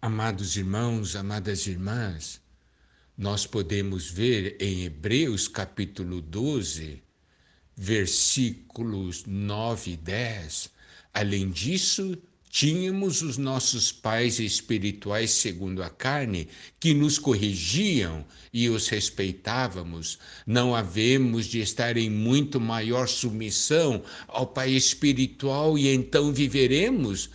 Amados irmãos, amadas irmãs, nós podemos ver em Hebreus capítulo 12, versículos 9 e 10. Além disso, tínhamos os nossos pais espirituais segundo a carne, que nos corrigiam e os respeitávamos. Não havemos de estar em muito maior submissão ao Pai espiritual e então viveremos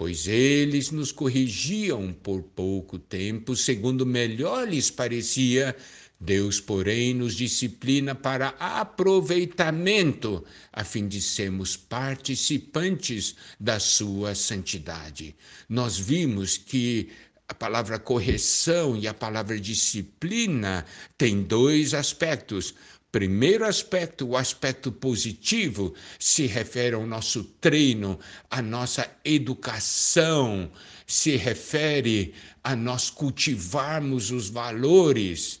pois eles nos corrigiam por pouco tempo, segundo melhor lhes parecia. Deus, porém, nos disciplina para aproveitamento, a fim de sermos participantes da sua santidade. Nós vimos que a palavra correção e a palavra disciplina têm dois aspectos. Primeiro aspecto, o aspecto positivo, se refere ao nosso treino, à nossa educação, se refere a nós cultivarmos os valores.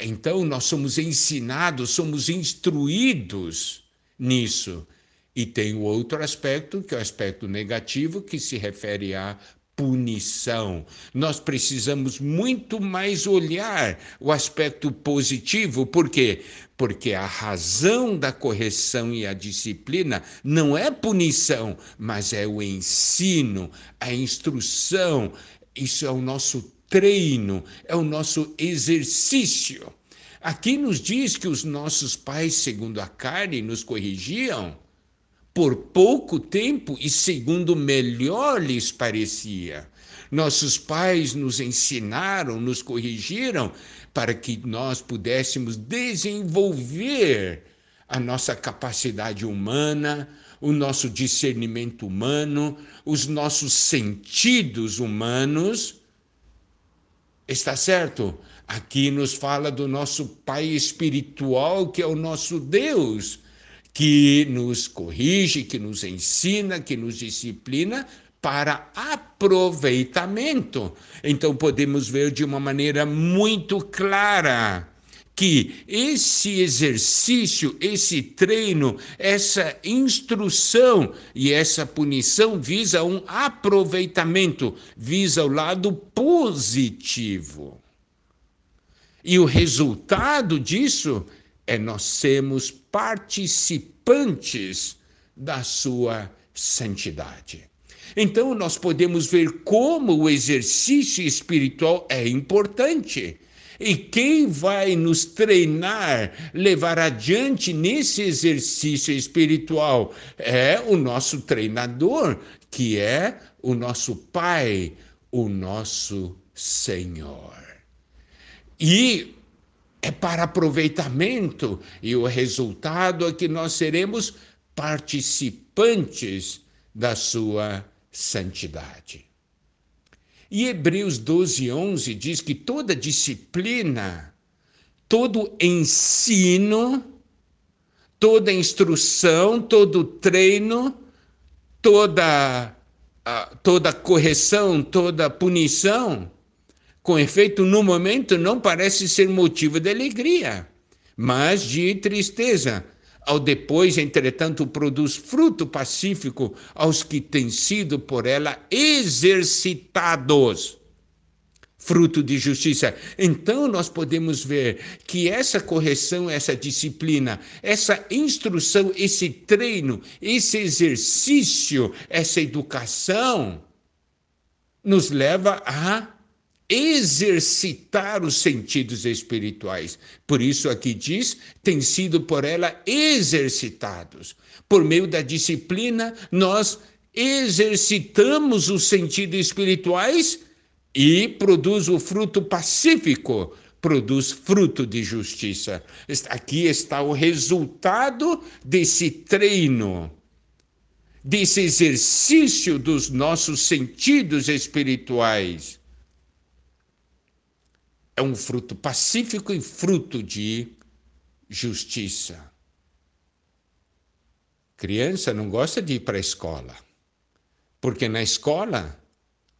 Então, nós somos ensinados, somos instruídos nisso. E tem o outro aspecto, que é o aspecto negativo, que se refere à punição. Nós precisamos muito mais olhar o aspecto positivo, por quê? Porque a razão da correção e a disciplina não é punição, mas é o ensino, a instrução. Isso é o nosso treino, é o nosso exercício. Aqui nos diz que os nossos pais, segundo a carne, nos corrigiam por pouco tempo e segundo melhor lhes parecia. Nossos pais nos ensinaram, nos corrigiram para que nós pudéssemos desenvolver a nossa capacidade humana, o nosso discernimento humano, os nossos sentidos humanos. Está certo? Aqui nos fala do nosso Pai espiritual, que é o nosso Deus que nos corrige, que nos ensina, que nos disciplina para aproveitamento. Então podemos ver de uma maneira muito clara que esse exercício, esse treino, essa instrução e essa punição visa um aproveitamento, visa o lado positivo. E o resultado disso é nós sermos participantes da sua santidade. Então, nós podemos ver como o exercício espiritual é importante. E quem vai nos treinar, levar adiante nesse exercício espiritual é o nosso treinador, que é o nosso Pai, o nosso Senhor. E é para aproveitamento e o resultado é que nós seremos participantes da sua santidade. E Hebreus 12, 11 diz que toda disciplina, todo ensino, toda instrução, todo treino, toda, toda correção, toda punição, com efeito, no momento não parece ser motivo de alegria, mas de tristeza. Ao depois, entretanto, produz fruto pacífico aos que têm sido por ela exercitados. Fruto de justiça. Então, nós podemos ver que essa correção, essa disciplina, essa instrução, esse treino, esse exercício, essa educação, nos leva a exercitar os sentidos espirituais. Por isso aqui diz, tem sido por ela exercitados. Por meio da disciplina, nós exercitamos os sentidos espirituais e produz o fruto pacífico, produz fruto de justiça. Aqui está o resultado desse treino, desse exercício dos nossos sentidos espirituais é um fruto pacífico e fruto de justiça. Criança não gosta de ir para a escola, porque na escola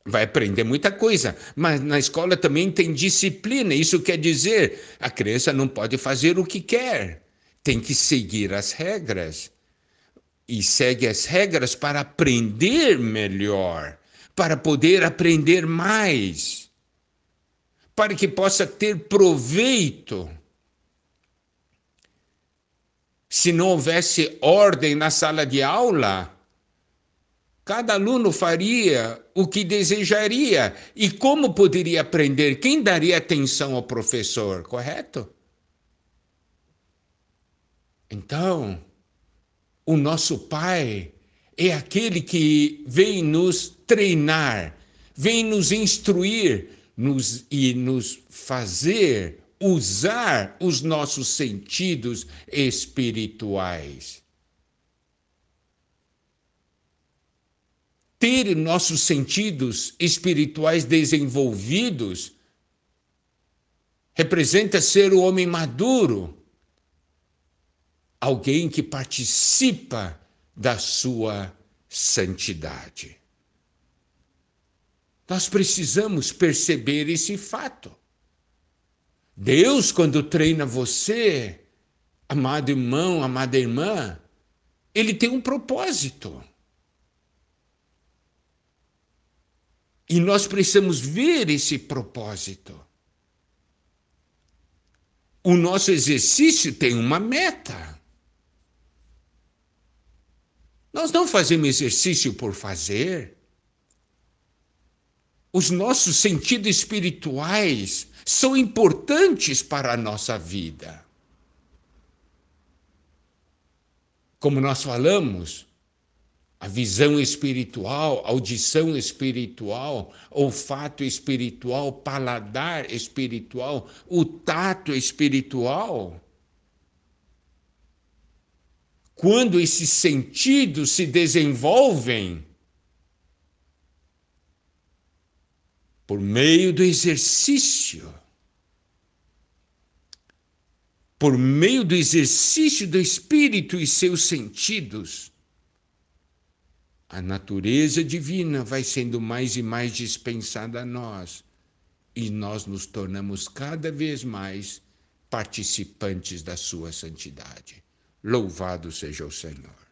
vai aprender muita coisa, mas na escola também tem disciplina. Isso quer dizer, a criança não pode fazer o que quer, tem que seguir as regras. E segue as regras para aprender melhor para poder aprender mais, para que possa ter proveito. Se não houvesse ordem na sala de aula, cada aluno faria o que desejaria. E como poderia aprender? Quem daria atenção ao professor, correto? Então, o nosso Pai é aquele que vem nos treinar, vem nos instruir nos, e nos fazer usar os nossos sentidos espirituais. Ter nossos sentidos espirituais desenvolvidos representa ser o homem maduro alguém que participa da sua santidade. Nós precisamos perceber esse fato. Deus, quando treina você, amado irmão, amada irmã, ele tem um propósito. E nós precisamos ver esse propósito. O nosso exercício tem uma meta. Nós não fazemos exercício por fazer. Os nossos sentidos espirituais são importantes para a nossa vida. Como nós falamos, a visão espiritual, audição espiritual, olfato espiritual, paladar espiritual, o tato espiritual quando esses sentidos se desenvolvem por meio do exercício, por meio do exercício do espírito e seus sentidos, a natureza divina vai sendo mais e mais dispensada a nós e nós nos tornamos cada vez mais participantes da sua santidade. Louvado seja o Senhor.